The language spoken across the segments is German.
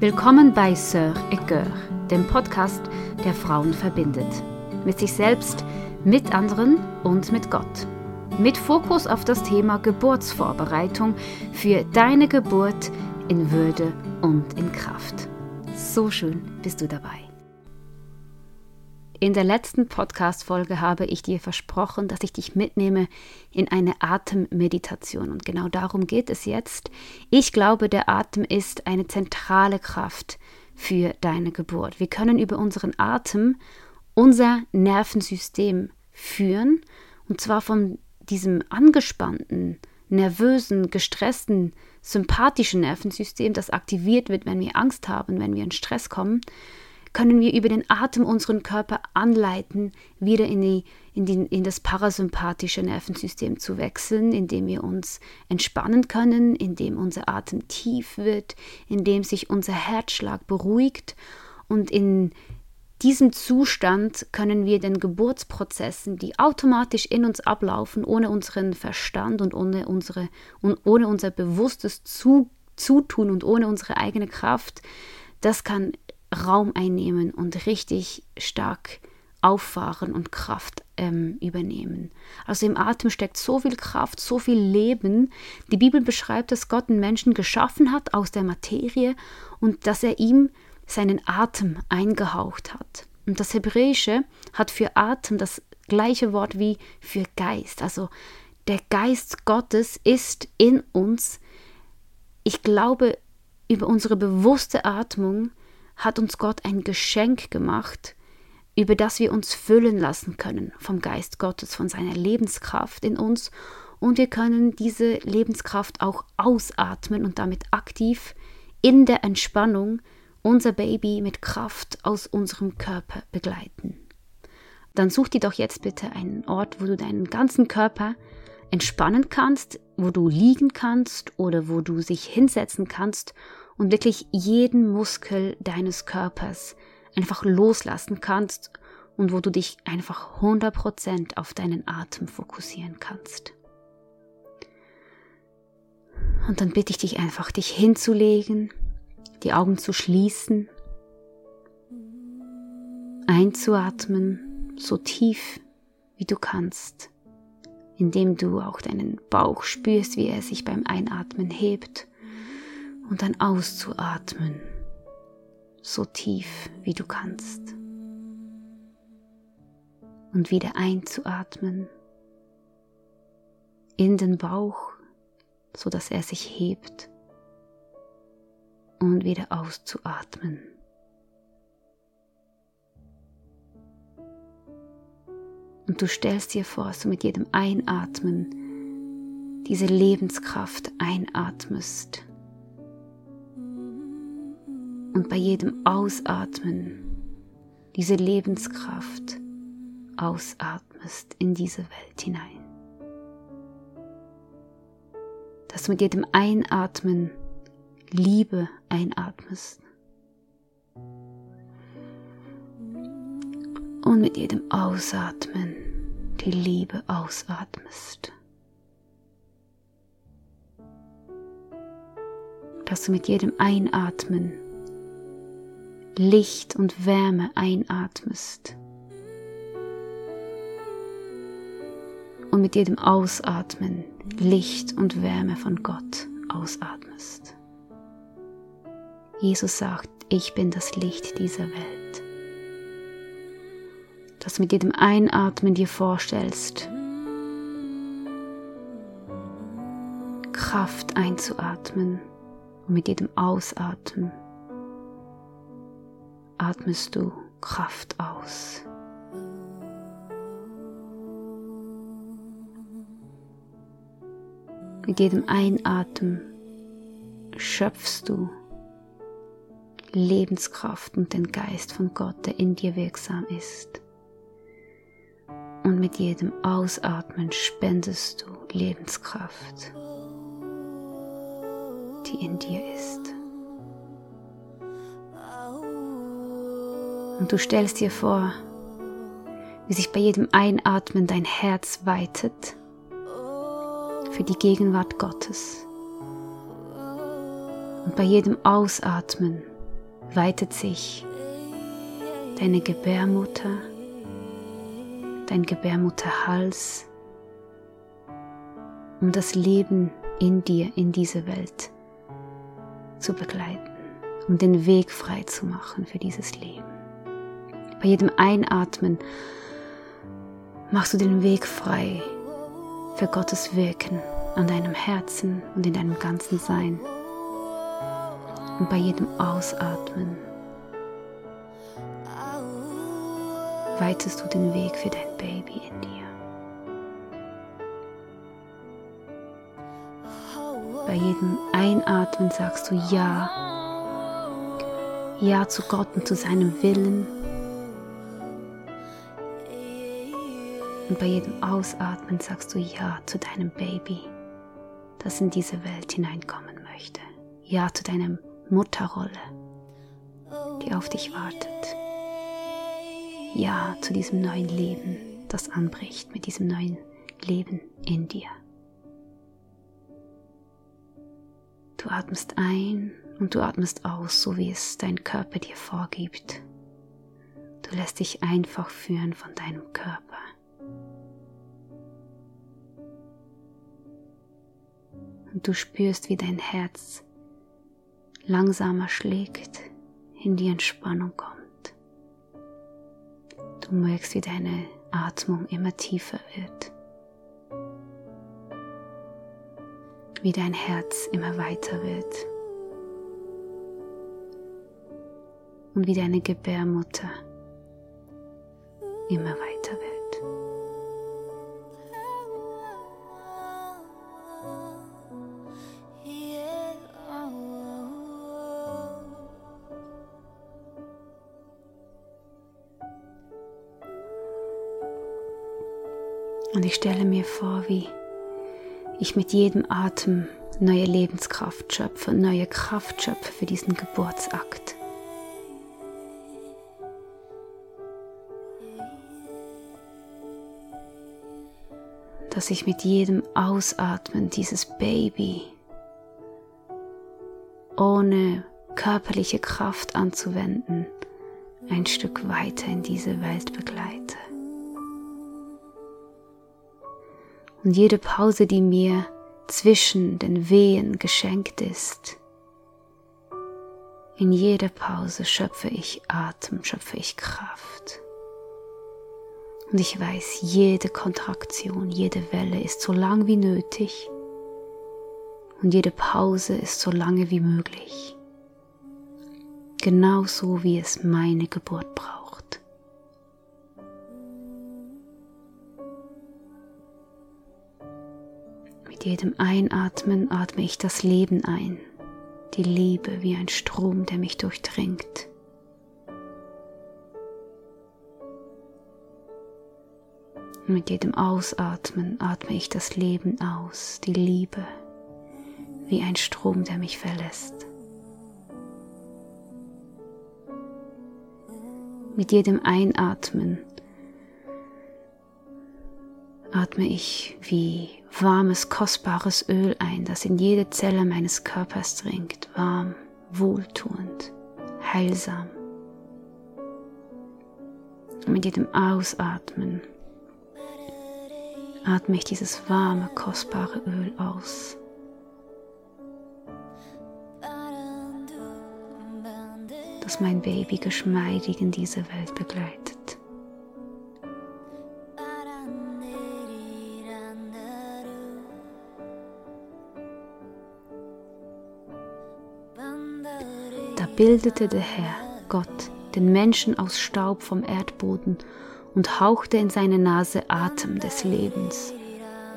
Willkommen bei Sœur et dem Podcast, der Frauen verbindet. Mit sich selbst, mit anderen und mit Gott. Mit Fokus auf das Thema Geburtsvorbereitung für deine Geburt in Würde und in Kraft. So schön bist du dabei. In der letzten Podcast-Folge habe ich dir versprochen, dass ich dich mitnehme in eine Atemmeditation. Und genau darum geht es jetzt. Ich glaube, der Atem ist eine zentrale Kraft für deine Geburt. Wir können über unseren Atem unser Nervensystem führen. Und zwar von diesem angespannten, nervösen, gestressten, sympathischen Nervensystem, das aktiviert wird, wenn wir Angst haben, wenn wir in Stress kommen, können wir über den Atem unseren Körper anleiten, wieder in, die, in, die, in das parasympathische Nervensystem zu wechseln, indem wir uns entspannen können, indem unser Atem tief wird, indem sich unser Herzschlag beruhigt. Und in diesem Zustand können wir den Geburtsprozessen, die automatisch in uns ablaufen, ohne unseren Verstand und ohne, unsere, und ohne unser bewusstes Zutun und ohne unsere eigene Kraft, das kann Raum einnehmen und richtig stark auffahren und Kraft ähm, übernehmen. Also im Atem steckt so viel Kraft, so viel Leben. Die Bibel beschreibt, dass Gott den Menschen geschaffen hat aus der Materie und dass er ihm seinen Atem eingehaucht hat. Und das Hebräische hat für Atem das gleiche Wort wie für Geist. Also der Geist Gottes ist in uns. Ich glaube, über unsere bewusste Atmung hat uns Gott ein Geschenk gemacht, über das wir uns füllen lassen können vom Geist Gottes, von seiner Lebenskraft in uns und wir können diese Lebenskraft auch ausatmen und damit aktiv in der Entspannung unser Baby mit Kraft aus unserem Körper begleiten. Dann such dir doch jetzt bitte einen Ort, wo du deinen ganzen Körper entspannen kannst, wo du liegen kannst oder wo du sich hinsetzen kannst und wirklich jeden Muskel deines Körpers einfach loslassen kannst und wo du dich einfach 100% auf deinen Atem fokussieren kannst. Und dann bitte ich dich einfach, dich hinzulegen, die Augen zu schließen, einzuatmen, so tief wie du kannst, indem du auch deinen Bauch spürst, wie er sich beim Einatmen hebt und dann auszuatmen, so tief wie du kannst. Und wieder einzuatmen in den Bauch, so dass er sich hebt und wieder auszuatmen. Und du stellst dir vor, dass du mit jedem Einatmen diese Lebenskraft einatmest und bei jedem Ausatmen diese Lebenskraft ausatmest in diese Welt hinein. Dass du mit jedem Einatmen Liebe einatmest. Und mit jedem Ausatmen die Liebe ausatmest. Dass du mit jedem Einatmen Licht und Wärme einatmest. Und mit jedem Ausatmen Licht und Wärme von Gott ausatmest. Jesus sagt, ich bin das Licht dieser Welt. Dass du mit jedem Einatmen dir vorstellst, Kraft einzuatmen und mit jedem Ausatmen atmest du Kraft aus. Mit jedem Einatmen schöpfst du Lebenskraft und den Geist von Gott, der in dir wirksam ist. Und mit jedem Ausatmen spendest du Lebenskraft, die in dir ist. Und du stellst dir vor, wie sich bei jedem Einatmen dein Herz weitet für die Gegenwart Gottes. Und bei jedem Ausatmen weitet sich deine Gebärmutter, dein Gebärmutterhals, um das Leben in dir, in diese Welt zu begleiten, um den Weg frei zu machen für dieses Leben. Bei jedem Einatmen machst du den Weg frei für Gottes Wirken an deinem Herzen und in deinem ganzen Sein. Und bei jedem Ausatmen weitest du den Weg für dein Baby in dir. Bei jedem Einatmen sagst du Ja. Ja zu Gott und zu seinem Willen. Und bei jedem Ausatmen sagst du Ja zu deinem Baby, das in diese Welt hineinkommen möchte. Ja zu deiner Mutterrolle, die auf dich wartet. Ja zu diesem neuen Leben, das anbricht, mit diesem neuen Leben in dir. Du atmest ein und du atmest aus, so wie es dein Körper dir vorgibt. Du lässt dich einfach führen von deinem Körper. Und du spürst, wie dein Herz langsamer schlägt, in die Entspannung kommt. Du merkst, wie deine Atmung immer tiefer wird. wie dein Herz immer weiter wird und wie deine Gebärmutter immer weiter wird. Und ich stelle mir vor, wie ich mit jedem Atem neue Lebenskraft schöpfe, neue Kraft schöpfe für diesen Geburtsakt. Dass ich mit jedem Ausatmen dieses Baby ohne körperliche Kraft anzuwenden, ein Stück weiter in diese Welt begleite. Und jede Pause, die mir zwischen den Wehen geschenkt ist. In jeder Pause schöpfe ich Atem, schöpfe ich Kraft. Und ich weiß, jede Kontraktion, jede Welle ist so lang wie nötig und jede Pause ist so lange wie möglich. Genauso wie es meine Geburt braucht. Mit jedem Einatmen atme ich das Leben ein, die Liebe wie ein Strom, der mich durchdringt. mit jedem Ausatmen atme ich das Leben aus, die Liebe wie ein Strom, der mich verlässt. Mit jedem Einatmen atme ich wie warmes, kostbares Öl ein, das in jede Zelle meines Körpers dringt, warm, wohltuend, heilsam. Und mit jedem Ausatmen atme ich dieses warme, kostbare Öl aus. das mein Baby geschmeidig in diese Welt begleitet. Bildete der Herr, Gott, den Menschen aus Staub vom Erdboden und hauchte in seine Nase Atem des Lebens.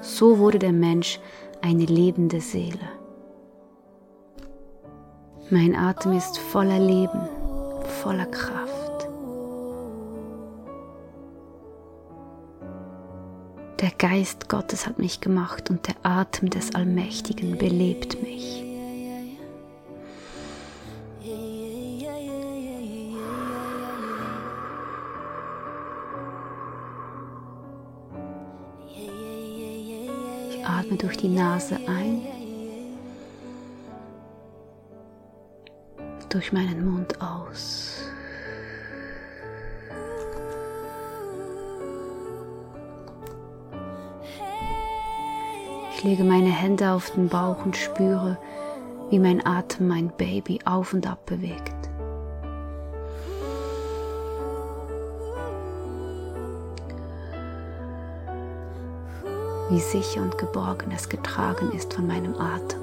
So wurde der Mensch eine lebende Seele. Mein Atem ist voller Leben, voller Kraft. Der Geist Gottes hat mich gemacht und der Atem des Allmächtigen belebt mich. Die Nase ein. durch meinen Mund aus. Ich lege meine Hände auf den Bauch und spüre, wie mein Atem mein Baby auf und ab bewegt. Wie sicher und geborgen es getragen ist von meinem Atem.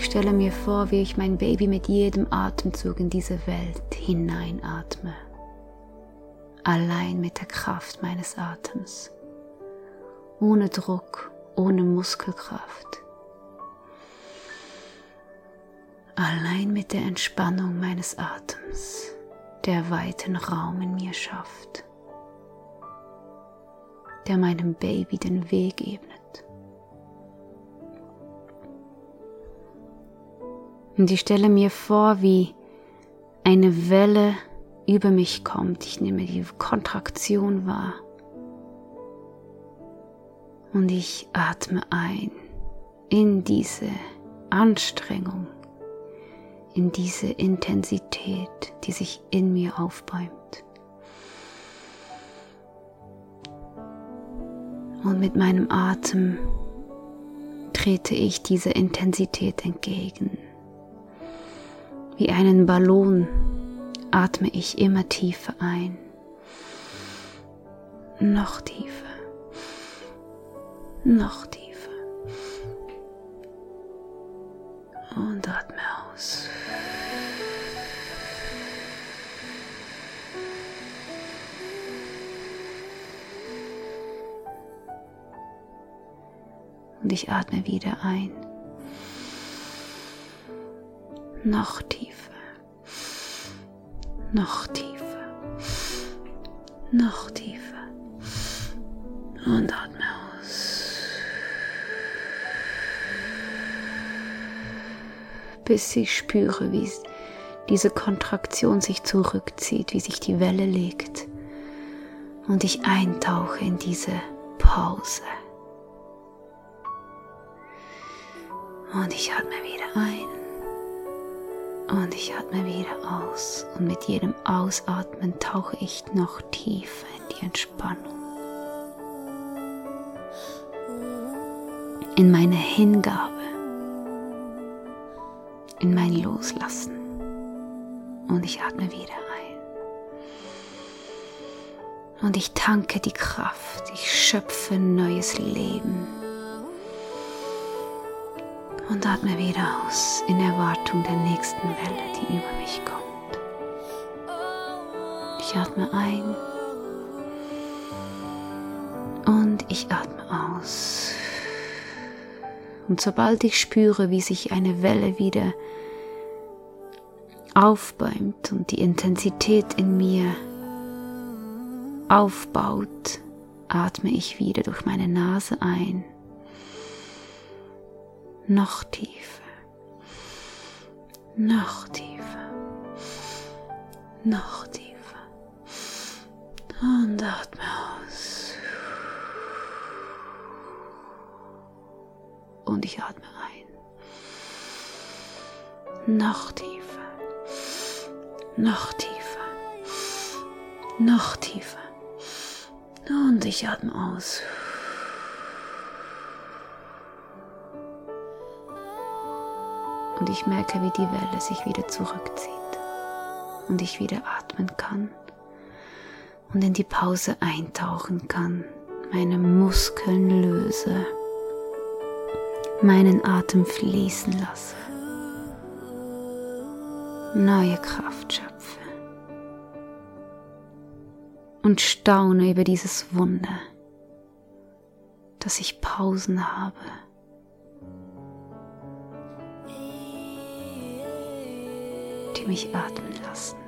stelle mir vor, wie ich mein Baby mit jedem Atemzug in diese Welt hineinatme. Allein mit der Kraft meines Atems. Ohne Druck, ohne Muskelkraft. Allein mit der Entspannung meines Atems, der weiten Raum in mir schafft, der meinem Baby den Weg ebnet. Und ich stelle mir vor, wie eine Welle über mich kommt. Ich nehme die Kontraktion wahr. Und ich atme ein in diese Anstrengung, in diese Intensität, die sich in mir aufbäumt. Und mit meinem Atem trete ich dieser Intensität entgegen. Wie einen Ballon atme ich immer tiefer ein. Noch tiefer. Noch tiefer. Und atme aus. Und ich atme wieder ein noch tiefer, noch tiefer, noch tiefer und atme aus. Bis ich spüre, wie diese Kontraktion sich zurückzieht, wie sich die Welle legt und ich eintauche in diese Pause. Und ich atme wieder ein. Und ich atme wieder aus und mit jedem Ausatmen tauche ich noch tiefer in die Entspannung. In meine Hingabe, in mein Loslassen. Und ich atme wieder ein. Und ich tanke die Kraft, ich schöpfe neues Leben und atme wieder aus in Erwartung der nächsten Welle, die über mich kommt. Ich atme ein und ich atme aus. Und sobald ich spüre, wie sich eine Welle wieder aufbäumt und die Intensität in mir aufbaut, atme ich wieder durch meine Nase ein noch tiefer, noch tiefer, noch tiefer. Und atme aus. Und ich atme ein. Noch tiefer, noch tiefer, noch tiefer. Und ich atme aus. und ich merke, wie die Welle sich wieder zurückzieht und ich wieder atmen kann und in die Pause eintauchen kann, meine Muskeln löse, meinen Atem fließen lasse, neue Kraft schöpfe. Und staune über dieses Wunder, dass ich Pausen habe. Mich atmen lassen.